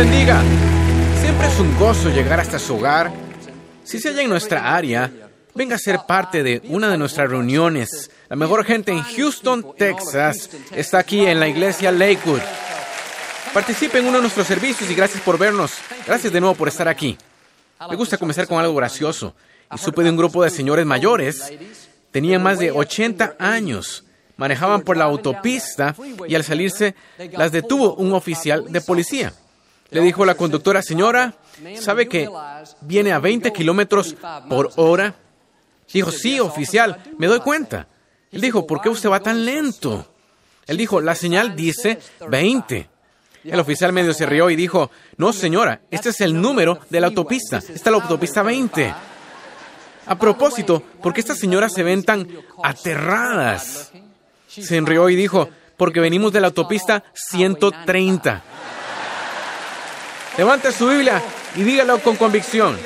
bendiga. Siempre es un gozo llegar hasta su hogar. Si se halla en nuestra área, venga a ser parte de una de nuestras reuniones. La mejor gente en Houston, Texas, está aquí en la iglesia Lakewood. Participe en uno de nuestros servicios y gracias por vernos. Gracias de nuevo por estar aquí. Me gusta comenzar con algo gracioso. Y supe de un grupo de señores mayores. Tenían más de 80 años. Manejaban por la autopista y al salirse las detuvo un oficial de policía. Le dijo la conductora, señora, ¿sabe que viene a 20 kilómetros por hora? Dijo, sí, oficial, me doy cuenta. Él dijo, ¿por qué usted va tan lento? Él dijo, la señal dice 20. El oficial medio se rió y dijo, no señora, este es el número de la autopista, esta es la autopista 20. A propósito, ¿por qué estas señoras se ven tan aterradas? Se rió y dijo, porque venimos de la autopista 130. Levante su Biblia y dígalo con convicción.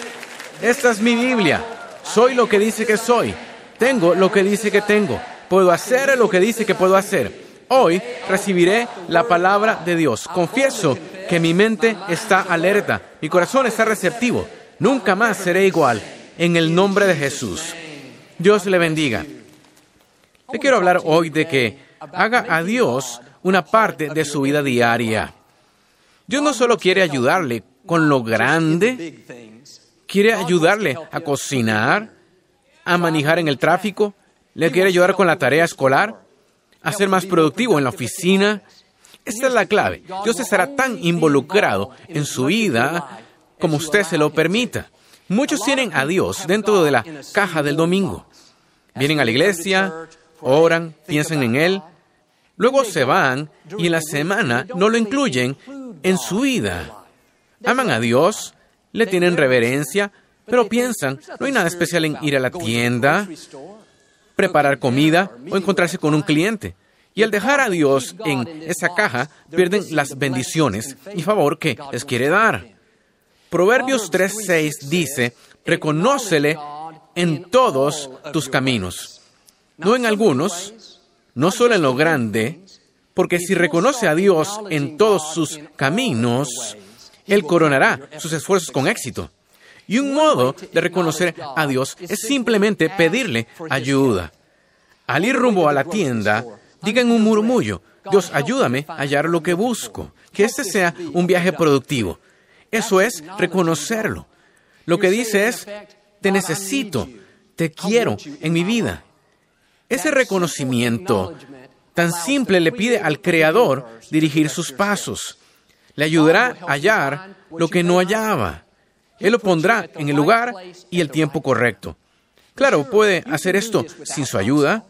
Esta es mi Biblia. Soy lo que dice que soy. Tengo lo que dice que tengo. Puedo hacer lo que dice que puedo hacer. Hoy recibiré la palabra de Dios. Confieso que mi mente está alerta, mi corazón está receptivo. Nunca más seré igual. En el nombre de Jesús. Dios le bendiga. Le quiero hablar hoy de que haga a Dios una parte de su vida diaria. Dios no solo quiere ayudarle con lo grande, quiere ayudarle a cocinar, a manejar en el tráfico, le quiere ayudar con la tarea escolar, a ser más productivo en la oficina. Esta es la clave. Dios estará tan involucrado en su vida como usted se lo permita. Muchos tienen a Dios dentro de la caja del domingo. Vienen a la iglesia, oran, piensan en Él, luego se van y en la semana no lo incluyen en su vida. Aman a Dios, le tienen reverencia, pero piensan, no hay nada especial en ir a la tienda, preparar comida o encontrarse con un cliente. Y al dejar a Dios en esa caja, pierden las bendiciones y favor que les quiere dar. Proverbios 3:6 dice, reconócele en todos tus caminos, no en algunos, no solo en lo grande, porque si reconoce a Dios en todos sus caminos, Él coronará sus esfuerzos con éxito. Y un modo de reconocer a Dios es simplemente pedirle ayuda. Al ir rumbo a la tienda, digan un murmullo, Dios, ayúdame a hallar lo que busco, que este sea un viaje productivo. Eso es reconocerlo. Lo que dice es, te necesito, te quiero en mi vida. Ese reconocimiento tan simple le pide al Creador dirigir sus pasos. Le ayudará a hallar lo que no hallaba. Él lo pondrá en el lugar y el tiempo correcto. Claro, puede hacer esto sin su ayuda,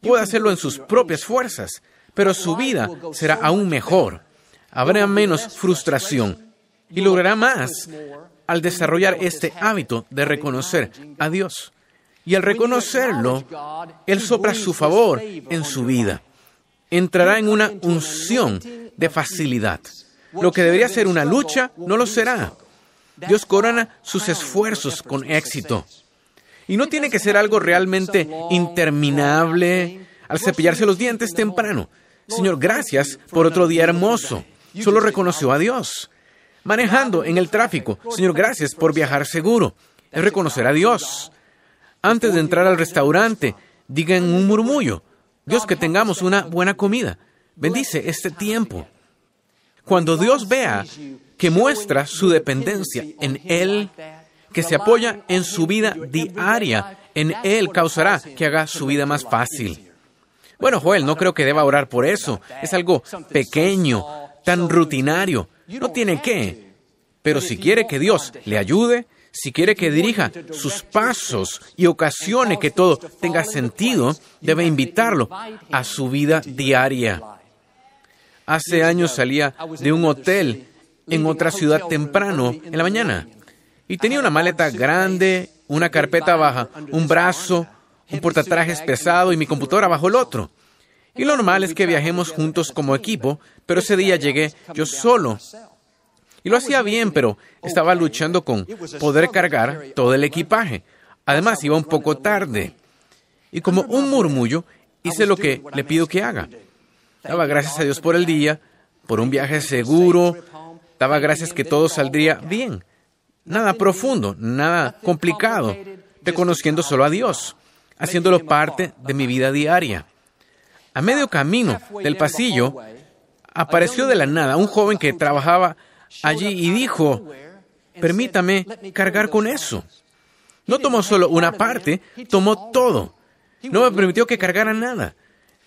puede hacerlo en sus propias fuerzas, pero su vida será aún mejor. Habrá menos frustración y logrará más al desarrollar este hábito de reconocer a Dios. Y al reconocerlo, Él sopla su favor en su vida. Entrará en una unción de facilidad. Lo que debería ser una lucha, no lo será. Dios corona sus esfuerzos con éxito. Y no tiene que ser algo realmente interminable al cepillarse los dientes temprano. Señor, gracias por otro día hermoso. Solo reconoció a Dios manejando en el tráfico. Señor, gracias por viajar seguro. Es reconocer a Dios. Antes de entrar al restaurante, digan un murmullo. Dios, que tengamos una buena comida. Bendice este tiempo. Cuando Dios vea que muestra su dependencia en Él, que se apoya en su vida diaria, en Él causará que haga su vida más fácil. Bueno, Joel, no creo que deba orar por eso. Es algo pequeño, tan rutinario. No tiene que. Pero si quiere que Dios le ayude, si quiere que dirija sus pasos y ocasione que todo tenga sentido, debe invitarlo a su vida diaria. Hace años salía de un hotel en otra ciudad temprano en la mañana y tenía una maleta grande, una carpeta baja, un brazo, un portatrajes pesado y mi computadora bajo el otro. Y lo normal es que viajemos juntos como equipo, pero ese día llegué yo solo. Y lo hacía bien, pero estaba luchando con poder cargar todo el equipaje. Además, iba un poco tarde. Y como un murmullo, hice lo que le pido que haga. Daba gracias a Dios por el día, por un viaje seguro, Daba gracias que todo saldría bien. Nada profundo, nada complicado, reconociendo solo a Dios, haciéndolo parte de mi vida diaria. A medio camino del pasillo, apareció de la nada un joven que trabajaba allí y dijo, permítame cargar con eso. No tomó solo una parte, tomó todo. No me permitió que cargara nada.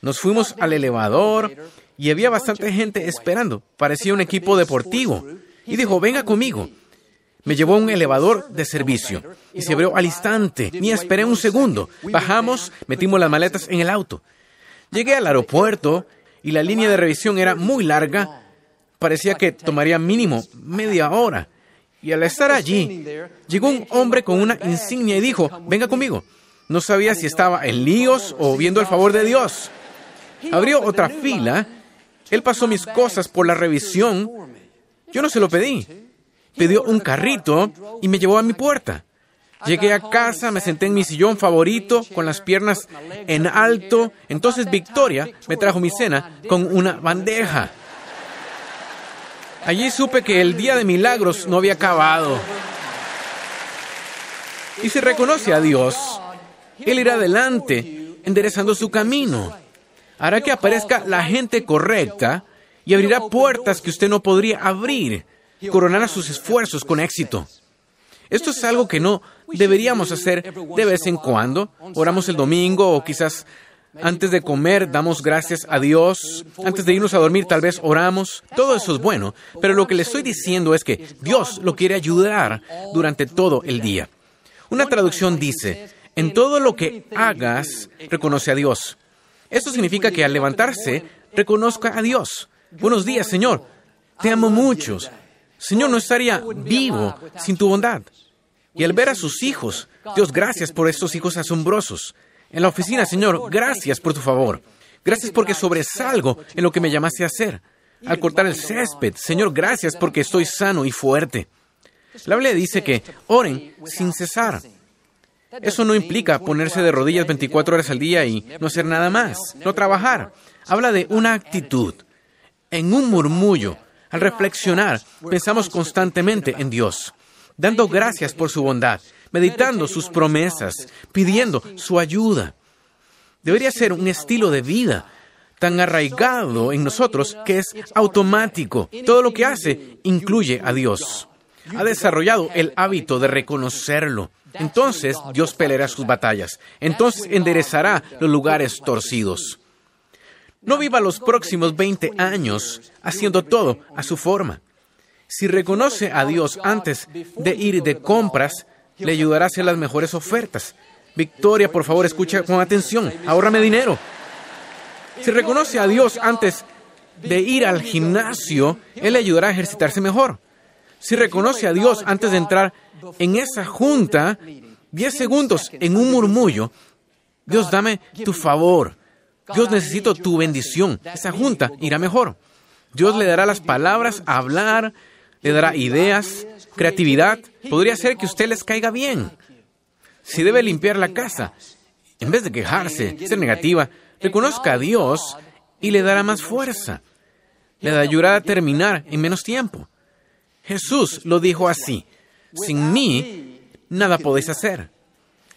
Nos fuimos al elevador y había bastante gente esperando. Parecía un equipo deportivo. Y dijo, venga conmigo. Me llevó a un elevador de servicio y se abrió al instante. Ni esperé un segundo. Bajamos, metimos las maletas en el auto. Llegué al aeropuerto y la línea de revisión era muy larga. Parecía que tomaría mínimo media hora. Y al estar allí, llegó un hombre con una insignia y dijo, venga conmigo. No sabía si estaba en líos o viendo el favor de Dios. Abrió otra fila. Él pasó mis cosas por la revisión. Yo no se lo pedí. Pidió un carrito y me llevó a mi puerta. Llegué a casa, me senté en mi sillón favorito, con las piernas en alto. Entonces Victoria me trajo mi cena con una bandeja. Allí supe que el día de milagros no había acabado. Y si reconoce a Dios, Él irá adelante, enderezando su camino. Hará que aparezca la gente correcta y abrirá puertas que usted no podría abrir. Coronará sus esfuerzos con éxito. Esto es algo que no deberíamos hacer de vez en cuando. Oramos el domingo o quizás antes de comer damos gracias a Dios. Antes de irnos a dormir tal vez oramos. Todo eso es bueno. Pero lo que le estoy diciendo es que Dios lo quiere ayudar durante todo el día. Una traducción dice, en todo lo que hagas, reconoce a Dios. Esto significa que al levantarse, reconozca a Dios. Buenos días, Señor. Te amo mucho. Señor, no estaría vivo sin tu bondad. Y al ver a sus hijos, Dios, gracias por estos hijos asombrosos. En la oficina, Señor, gracias por tu favor. Gracias porque sobresalgo en lo que me llamaste a hacer. Al cortar el césped, Señor, gracias porque estoy sano y fuerte. La Biblia dice que oren sin cesar. Eso no implica ponerse de rodillas 24 horas al día y no hacer nada más, no trabajar. Habla de una actitud. En un murmullo, al reflexionar, pensamos constantemente en Dios, dando gracias por su bondad, meditando sus promesas, pidiendo su ayuda. Debería ser un estilo de vida tan arraigado en nosotros que es automático. Todo lo que hace incluye a Dios. Ha desarrollado el hábito de reconocerlo. Entonces Dios peleará sus batallas. Entonces enderezará los lugares torcidos. No viva los próximos 20 años haciendo todo a su forma. Si reconoce a Dios antes de ir de compras, le ayudará a hacer las mejores ofertas. Victoria, por favor, escucha con atención. Ahórrame dinero. Si reconoce a Dios antes de ir al gimnasio, Él le ayudará a ejercitarse mejor. Si reconoce a Dios antes de entrar en esa junta, 10 segundos en un murmullo, Dios dame tu favor. Dios necesito tu bendición. Esa junta irá mejor. Dios le dará las palabras a hablar, le dará ideas, creatividad. Podría ser que usted les caiga bien. Si debe limpiar la casa, en vez de quejarse, ser negativa, reconozca a Dios y le dará más fuerza. Le ayudará a terminar en menos tiempo. Jesús lo dijo así, sin mí nada podéis hacer.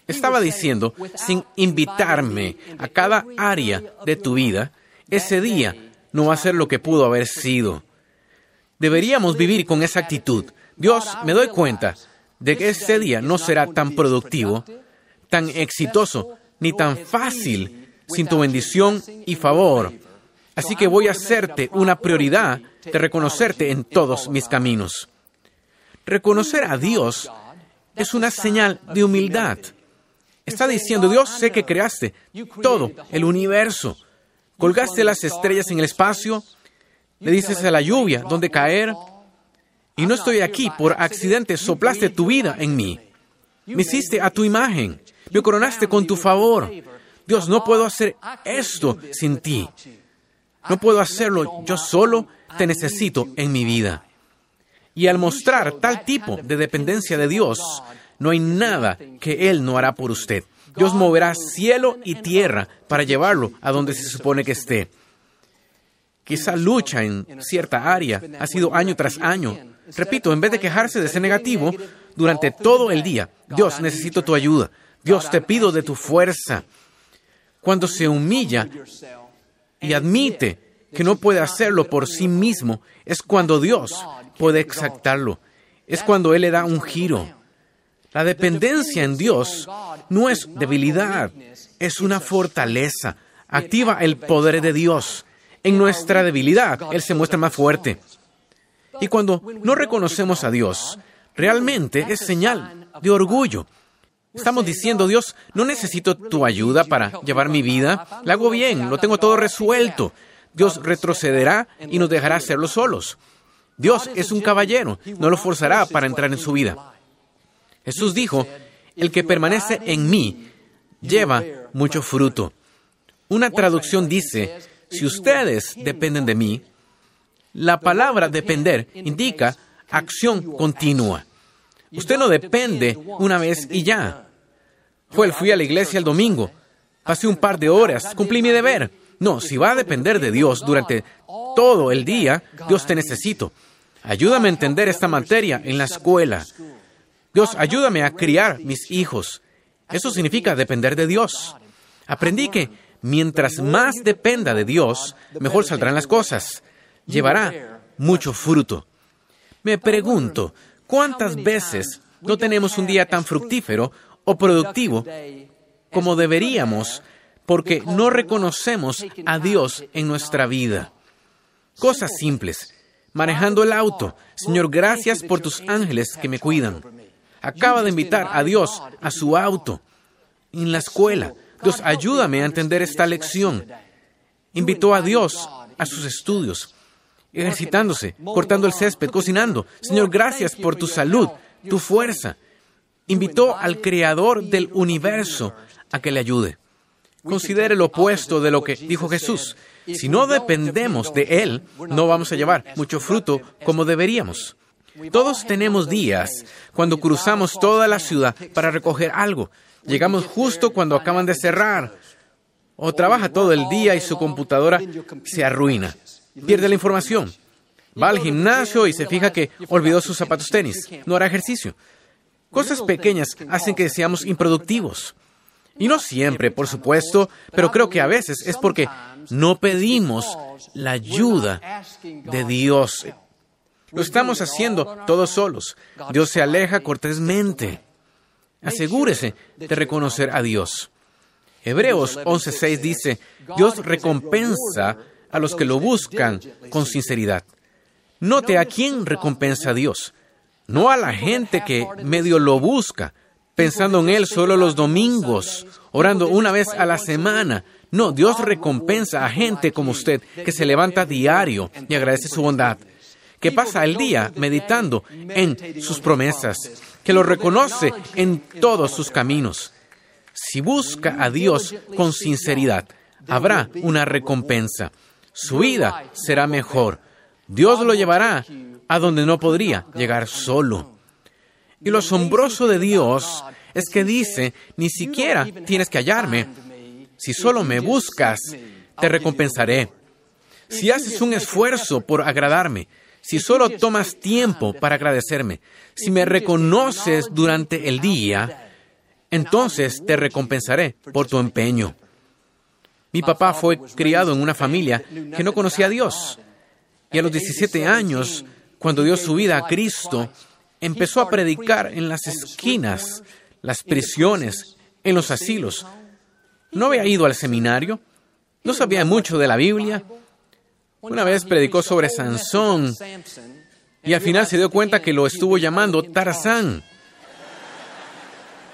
Estaba diciendo, sin invitarme a cada área de tu vida, ese día no va a ser lo que pudo haber sido. Deberíamos vivir con esa actitud. Dios, me doy cuenta de que ese día no será tan productivo, tan exitoso, ni tan fácil sin tu bendición y favor. Así que voy a hacerte una prioridad de reconocerte en todos mis caminos. Reconocer a Dios es una señal de humildad. Está diciendo, Dios, sé que creaste todo el universo. Colgaste las estrellas en el espacio, le dices a la lluvia dónde caer, y no estoy aquí por accidente, soplaste tu vida en mí. Me hiciste a tu imagen, me coronaste con tu favor. Dios, no puedo hacer esto sin ti. No puedo hacerlo yo solo, te necesito en mi vida. Y al mostrar tal tipo de dependencia de Dios, no hay nada que Él no hará por usted. Dios moverá cielo y tierra para llevarlo a donde se supone que esté. Quizá lucha en cierta área, ha sido año tras año. Repito, en vez de quejarse de ser negativo, durante todo el día, Dios, necesito tu ayuda. Dios, te pido de tu fuerza. Cuando se humilla y admite que no puede hacerlo por sí mismo, es cuando Dios puede exactarlo. Es cuando Él le da un giro. La dependencia en Dios no es debilidad, es una fortaleza. Activa el poder de Dios. En nuestra debilidad, Él se muestra más fuerte. Y cuando no reconocemos a Dios, realmente es señal de orgullo. Estamos diciendo, Dios, no necesito tu ayuda para llevar mi vida, la hago bien, lo tengo todo resuelto. Dios retrocederá y nos dejará hacerlo solos. Dios es un caballero, no lo forzará para entrar en su vida. Jesús dijo, el que permanece en mí lleva mucho fruto. Una traducción dice, si ustedes dependen de mí, la palabra depender indica acción continua. Usted no depende una vez y ya. Fui a la iglesia el domingo, pasé un par de horas, cumplí mi deber. No, si va a depender de Dios durante todo el día, Dios te necesito. Ayúdame a entender esta materia en la escuela. Dios, ayúdame a criar mis hijos. Eso significa depender de Dios. Aprendí que mientras más dependa de Dios, mejor saldrán las cosas. Llevará mucho fruto. Me pregunto, ¿cuántas veces no tenemos un día tan fructífero o productivo como deberíamos porque no reconocemos a Dios en nuestra vida? Cosas simples. Manejando el auto. Señor, gracias por tus ángeles que me cuidan. Acaba de invitar a Dios a su auto. En la escuela. Dios, ayúdame a entender esta lección. Invitó a Dios a sus estudios, ejercitándose, cortando el césped, cocinando. Señor, gracias por tu salud, tu fuerza. Invitó al Creador del universo a que le ayude. Considere lo opuesto de lo que dijo Jesús. Si no dependemos de Él, no vamos a llevar mucho fruto como deberíamos. Todos tenemos días cuando cruzamos toda la ciudad para recoger algo. Llegamos justo cuando acaban de cerrar. O trabaja todo el día y su computadora se arruina. Pierde la información. Va al gimnasio y se fija que olvidó sus zapatos tenis. No hará ejercicio. Cosas pequeñas hacen que seamos improductivos. Y no siempre, por supuesto, pero creo que a veces es porque no pedimos la ayuda de Dios. Lo estamos haciendo todos solos. Dios se aleja cortésmente. Asegúrese de reconocer a Dios. Hebreos 11:6 dice, Dios recompensa a los que lo buscan con sinceridad. Note a quién recompensa a Dios, no a la gente que medio lo busca, pensando en Él solo los domingos, orando una vez a la semana. No, Dios recompensa a gente como usted que se levanta diario y agradece su bondad, que pasa el día meditando en sus promesas, que lo reconoce en todos sus caminos. Si busca a Dios con sinceridad, habrá una recompensa. Su vida será mejor. Dios lo llevará a donde no podría llegar solo. Y lo asombroso de Dios es que dice, ni siquiera tienes que hallarme. Si solo me buscas, te recompensaré. Si haces un esfuerzo por agradarme, si solo tomas tiempo para agradecerme, si me reconoces durante el día, entonces te recompensaré por tu empeño. Mi papá fue criado en una familia que no conocía a Dios. Y a los 17 años, cuando dio su vida a Cristo, empezó a predicar en las esquinas, las prisiones, en los asilos. No había ido al seminario, no sabía mucho de la Biblia, una vez predicó sobre Sansón y al final se dio cuenta que lo estuvo llamando Tarzán.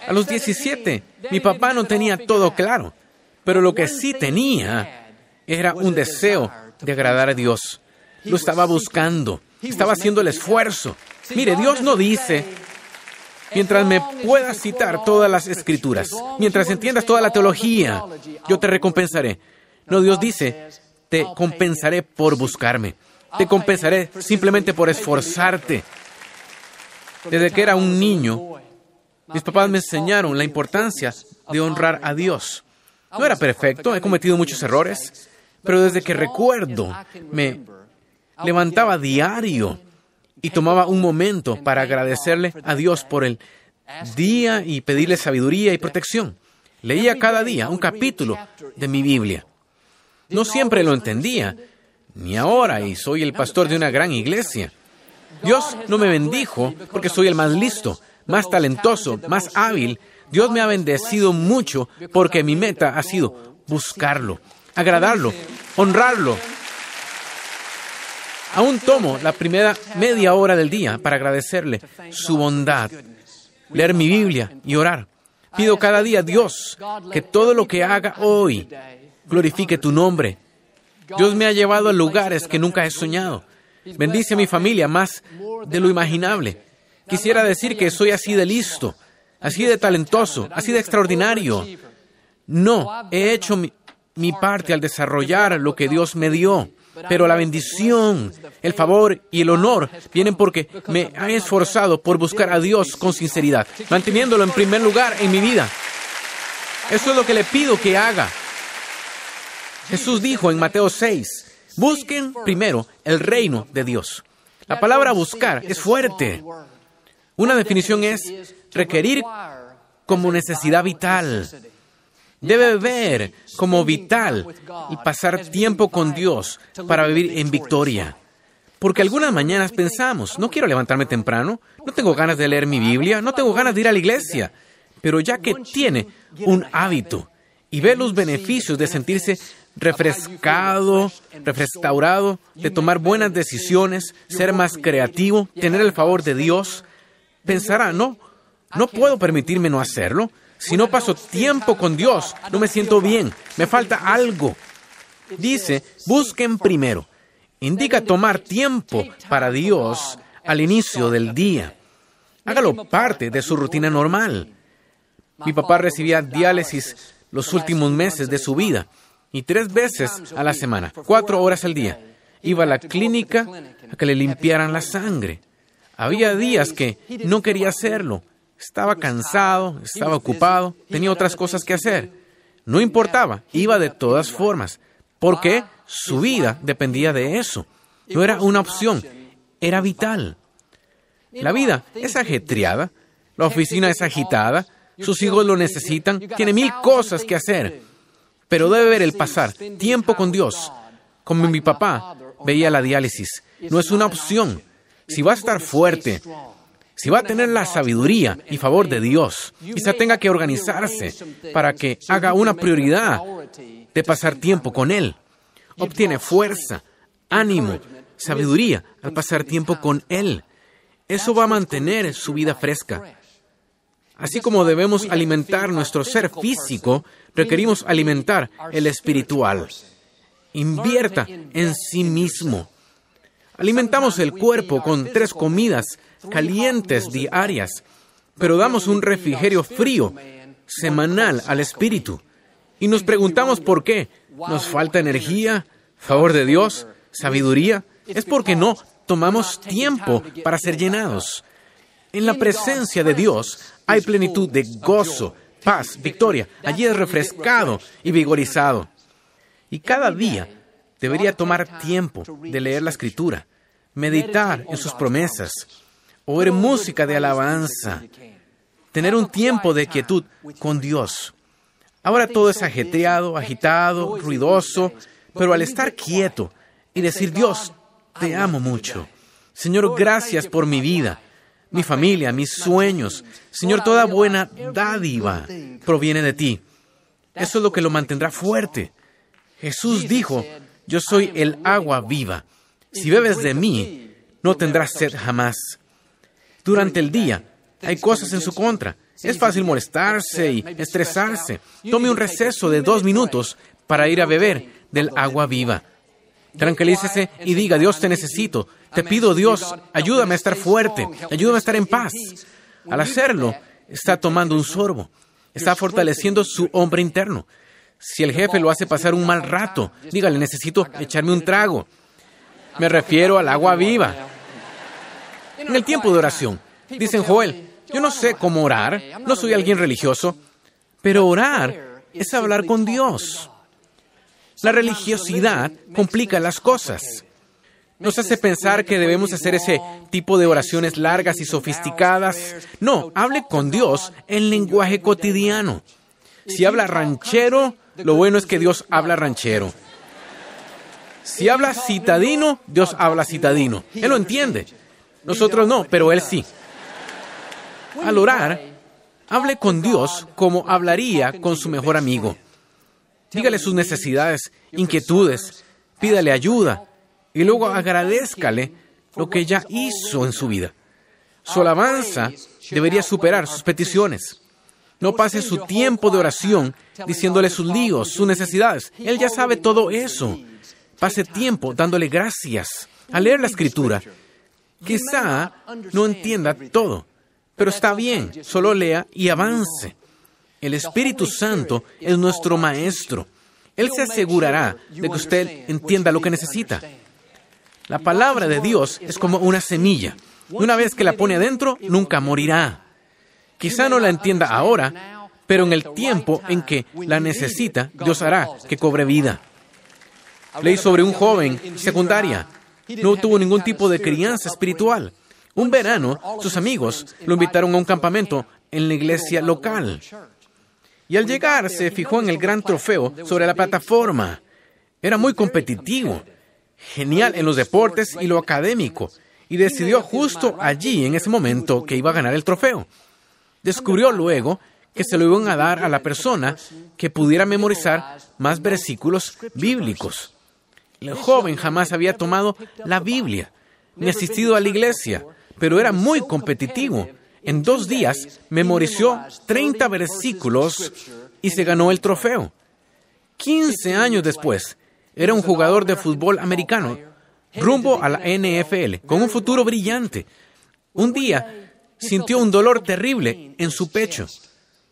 A los 17, mi papá no tenía todo claro, pero lo que sí tenía era un deseo de agradar a Dios. Lo estaba buscando, estaba haciendo el esfuerzo. Mire, Dios no dice, mientras me puedas citar todas las escrituras, mientras entiendas toda la teología, yo te recompensaré. No, Dios dice, te compensaré por buscarme. Te compensaré simplemente por esforzarte. Desde que era un niño, mis papás me enseñaron la importancia de honrar a Dios. No era perfecto, he cometido muchos errores. Pero desde que recuerdo, me levantaba diario y tomaba un momento para agradecerle a Dios por el día y pedirle sabiduría y protección. Leía cada día un capítulo de mi Biblia. No siempre lo entendía, ni ahora, y soy el pastor de una gran iglesia. Dios no me bendijo porque soy el más listo, más talentoso, más hábil. Dios me ha bendecido mucho porque mi meta ha sido buscarlo, agradarlo, honrarlo. Aún tomo la primera media hora del día para agradecerle su bondad, leer mi Biblia y orar. Pido cada día, Dios, que todo lo que haga hoy glorifique tu nombre. Dios me ha llevado a lugares que nunca he soñado. Bendice a mi familia más de lo imaginable. Quisiera decir que soy así de listo, así de talentoso, así de extraordinario. No, he hecho mi, parte al desarrollar lo que Dios me dio. Pero la bendición, el favor y el honor vienen porque me he esforzado por buscar a Dios con sinceridad, manteniéndolo en primer lugar en mi vida. Eso es lo que le pido que haga. Jesús dijo en Mateo 6, busquen primero el reino de Dios. La palabra buscar es fuerte. Una definición es requerir como necesidad vital. Debe ver como vital y pasar tiempo con Dios para vivir en victoria. Porque algunas mañanas pensamos, no quiero levantarme temprano, no tengo ganas de leer mi Biblia, no tengo ganas de ir a la iglesia. Pero ya que tiene un hábito y ve los beneficios de sentirse refrescado, restaurado, de tomar buenas decisiones, ser más creativo, tener el favor de Dios, pensará, no, no puedo permitirme no hacerlo. Si no paso tiempo con Dios, no me siento bien, me falta algo. Dice, busquen primero. Indica tomar tiempo para Dios al inicio del día. Hágalo parte de su rutina normal. Mi papá recibía diálisis los últimos meses de su vida y tres veces a la semana, cuatro horas al día. Iba a la clínica a que le limpiaran la sangre. Había días que no quería hacerlo. Estaba cansado, estaba ocupado, tenía otras cosas que hacer. No importaba, iba de todas formas, porque su vida dependía de eso. No era una opción, era vital. La vida es ajetreada, la oficina es agitada, sus hijos lo necesitan, tiene mil cosas que hacer pero debe ver el pasar tiempo con Dios. Como mi papá veía la diálisis, no es una opción. Si va a estar fuerte, si va a tener la sabiduría y favor de Dios, quizá tenga que organizarse para que haga una prioridad de pasar tiempo con Él. Obtiene fuerza, ánimo, sabiduría al pasar tiempo con Él. Eso va a mantener su vida fresca. Así como debemos alimentar nuestro ser físico, requerimos alimentar el espiritual. Invierta en sí mismo. Alimentamos el cuerpo con tres comidas calientes diarias, pero damos un refrigerio frío semanal al espíritu. Y nos preguntamos por qué. ¿Nos falta energía? ¿Favor de Dios? ¿Sabiduría? Es porque no tomamos tiempo para ser llenados. En la presencia de Dios hay plenitud de gozo, paz, victoria. Allí es refrescado y vigorizado. Y cada día debería tomar tiempo de leer la escritura, meditar en sus promesas, oír música de alabanza, tener un tiempo de quietud con Dios. Ahora todo es ajetreado, agitado, ruidoso, pero al estar quieto y decir, Dios, te amo mucho. Señor, gracias por mi vida mi familia, mis sueños. Señor, toda buena dádiva proviene de ti. Eso es lo que lo mantendrá fuerte. Jesús dijo, yo soy el agua viva. Si bebes de mí, no tendrás sed jamás. Durante el día hay cosas en su contra. Es fácil molestarse y estresarse. Tome un receso de dos minutos para ir a beber del agua viva. Tranquilícese y diga, Dios te necesito. Te pido, Dios, ayúdame a estar fuerte, ayúdame a estar en paz. Al hacerlo, está tomando un sorbo, está fortaleciendo su hombre interno. Si el jefe lo hace pasar un mal rato, dígale, necesito echarme un trago. Me refiero al agua viva. En el tiempo de oración, dicen Joel, yo no sé cómo orar, no soy alguien religioso, pero orar es hablar con Dios. La religiosidad complica las cosas. Nos hace pensar que debemos hacer ese tipo de oraciones largas y sofisticadas. No, hable con Dios en lenguaje cotidiano. Si habla ranchero, lo bueno es que Dios habla ranchero. Si habla citadino, Dios habla citadino. Él lo entiende. Nosotros no, pero Él sí. Al orar, hable con Dios como hablaría con su mejor amigo. Dígale sus necesidades, inquietudes, pídale ayuda y luego agradezcale lo que ya hizo en su vida. Su alabanza debería superar sus peticiones. No pase su tiempo de oración diciéndole sus líos, sus necesidades. Él ya sabe todo eso. Pase tiempo dándole gracias al leer la escritura. Quizá no entienda todo, pero está bien, solo lea y avance. El Espíritu Santo es nuestro Maestro. Él se asegurará de que usted entienda lo que necesita. La palabra de Dios es como una semilla. Una vez que la pone adentro, nunca morirá. Quizá no la entienda ahora, pero en el tiempo en que la necesita, Dios hará que cobre vida. Leí sobre un joven secundaria. No tuvo ningún tipo de crianza espiritual. Un verano, sus amigos lo invitaron a un campamento en la iglesia local. Y al llegar se fijó en el gran trofeo sobre la plataforma. Era muy competitivo, genial en los deportes y lo académico, y decidió justo allí, en ese momento, que iba a ganar el trofeo. Descubrió luego que se lo iban a dar a la persona que pudiera memorizar más versículos bíblicos. El joven jamás había tomado la Biblia, ni asistido a la iglesia, pero era muy competitivo. En dos días memorizó 30 versículos y se ganó el trofeo. 15 años después, era un jugador de fútbol americano rumbo a la NFL, con un futuro brillante. Un día sintió un dolor terrible en su pecho.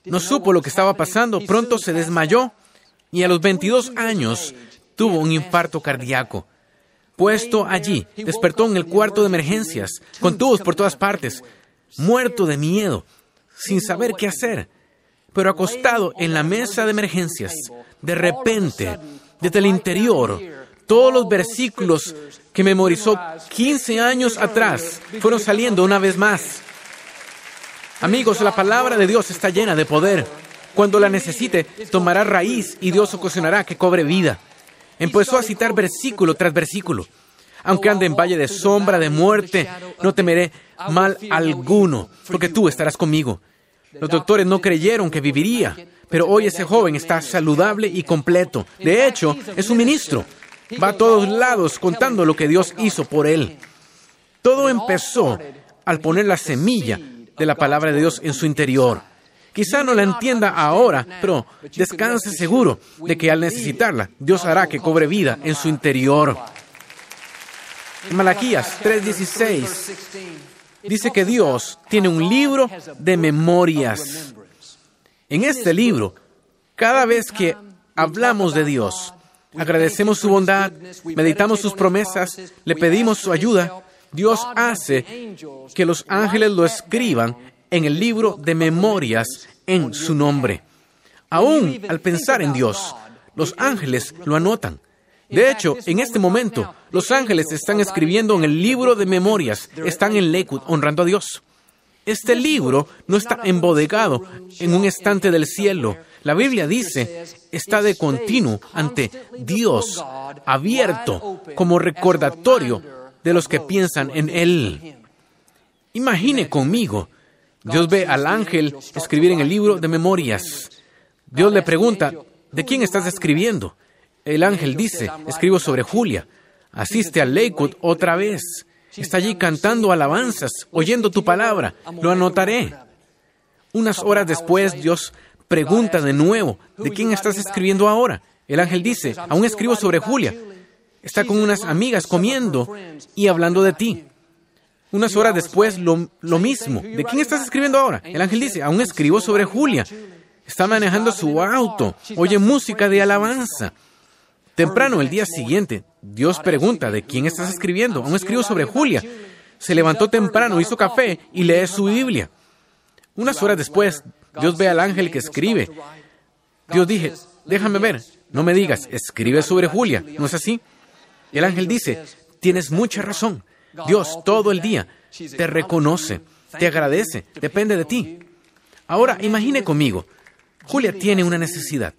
No supo lo que estaba pasando, pronto se desmayó y a los 22 años tuvo un infarto cardíaco. Puesto allí, despertó en el cuarto de emergencias, con tubos por todas partes, muerto de miedo, sin saber qué hacer. Pero acostado en la mesa de emergencias, de repente, desde el interior, todos los versículos que memorizó 15 años atrás fueron saliendo una vez más. Amigos, la palabra de Dios está llena de poder. Cuando la necesite, tomará raíz y Dios ocasionará que cobre vida. Empezó a citar versículo tras versículo. Aunque ande en valle de sombra de muerte, no temeré mal alguno, porque tú estarás conmigo. Los doctores no creyeron que viviría, pero hoy ese joven está saludable y completo. De hecho, es un ministro. Va a todos lados contando lo que Dios hizo por él. Todo empezó al poner la semilla de la palabra de Dios en su interior. Quizá no la entienda ahora, pero descanse seguro de que al necesitarla, Dios hará que cobre vida en su interior. Malaquías 3:16 dice que Dios tiene un libro de memorias. En este libro, cada vez que hablamos de Dios, agradecemos su bondad, meditamos sus promesas, le pedimos su ayuda, Dios hace que los ángeles lo escriban en el libro de memorias en su nombre. Aún al pensar en Dios, los ángeles lo anotan. De hecho, en este momento, los ángeles están escribiendo en el libro de memorias, están en Lakewood honrando a Dios. Este libro no está embodegado en un estante del cielo. La Biblia dice, está de continuo ante Dios, abierto como recordatorio de los que piensan en Él. Imagine conmigo Dios ve al ángel escribir en el libro de memorias. Dios le pregunta, ¿de quién estás escribiendo? El ángel dice, escribo sobre Julia. Asiste a Lakewood otra vez. Está allí cantando alabanzas, oyendo tu palabra. Lo anotaré. Unas horas después, Dios pregunta de nuevo, ¿de quién estás escribiendo ahora? El ángel dice, aún escribo sobre Julia. Está con unas amigas comiendo y hablando de ti. Unas horas después, lo, mismo. ¿De quién estás escribiendo ahora? El ángel dice, aún escribo sobre Julia. Está manejando su auto, oye música de alabanza. Temprano, el día siguiente, Dios pregunta, ¿de quién estás escribiendo? Aún escribo sobre Julia. Se levantó temprano, hizo café y lee su Biblia. Unas horas después, Dios ve al ángel que escribe. Dios dije, déjame ver, No me digas, escribe sobre Julia, ¿no es así? El ángel dice, tienes mucha razón. Dios todo el día te reconoce, te agradece, depende de ti. Ahora, imagine conmigo, Julia tiene una necesidad.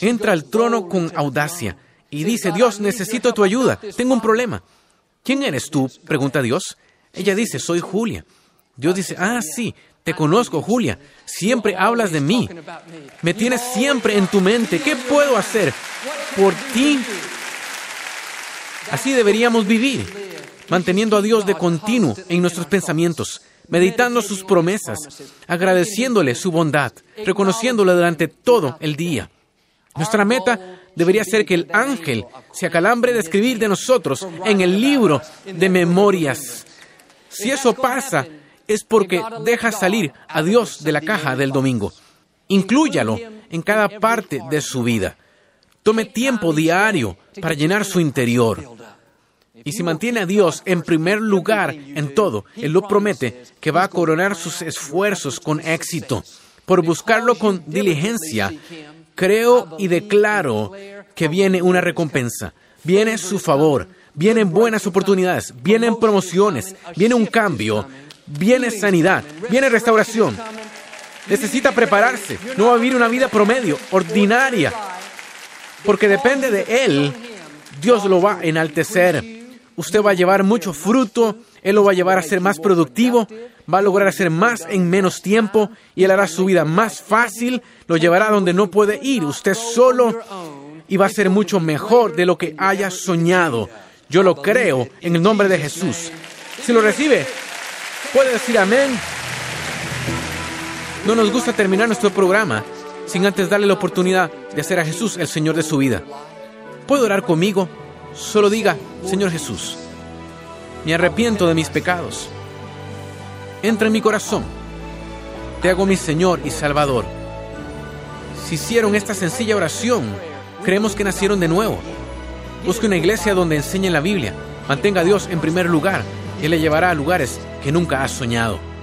Entra al trono con audacia y dice, Dios, necesito tu ayuda, tengo un problema. ¿Quién eres tú? pregunta Dios. Ella dice, soy Julia. Dios dice, ah, sí, te conozco, Julia. Siempre hablas de mí. Me tienes siempre en tu mente. ¿Qué puedo hacer por ti? Así deberíamos vivir, manteniendo a Dios de continuo en nuestros pensamientos, meditando sus promesas, agradeciéndole su bondad, reconociéndole durante todo el día. Nuestra meta debería ser que el ángel se acalambre de escribir de nosotros en el libro de memorias. Si eso pasa, es porque deja salir a Dios de la caja del domingo. Inclúyalo en cada parte de su vida. Tome tiempo diario para llenar su interior. Y si mantiene a Dios en primer lugar en todo, Él lo promete que va a coronar sus esfuerzos con éxito. Por buscarlo con diligencia, creo y declaro que viene una recompensa, viene su favor, vienen buenas oportunidades, vienen promociones, viene un cambio, viene sanidad, viene restauración. Necesita prepararse, no va a vivir una vida promedio, ordinaria, porque depende de Él, Dios lo va a enaltecer. Usted va a llevar mucho fruto, Él lo va a llevar a ser más productivo, va a lograr hacer más en menos tiempo y Él hará su vida más fácil, lo llevará donde no puede ir usted solo y va a ser mucho mejor de lo que haya soñado. Yo lo creo en el nombre de Jesús. Si lo recibe, puede decir amén. No nos gusta terminar nuestro programa sin antes darle la oportunidad de hacer a Jesús el Señor de su vida. ¿Puede orar conmigo? Solo diga, Señor Jesús, me arrepiento de mis pecados. Entra en mi corazón. Te hago mi Señor y Salvador. Si hicieron esta sencilla oración, creemos que nacieron de nuevo. Busque una iglesia donde enseñen la Biblia. Mantenga a Dios en primer lugar. y le llevará a lugares que nunca has soñado.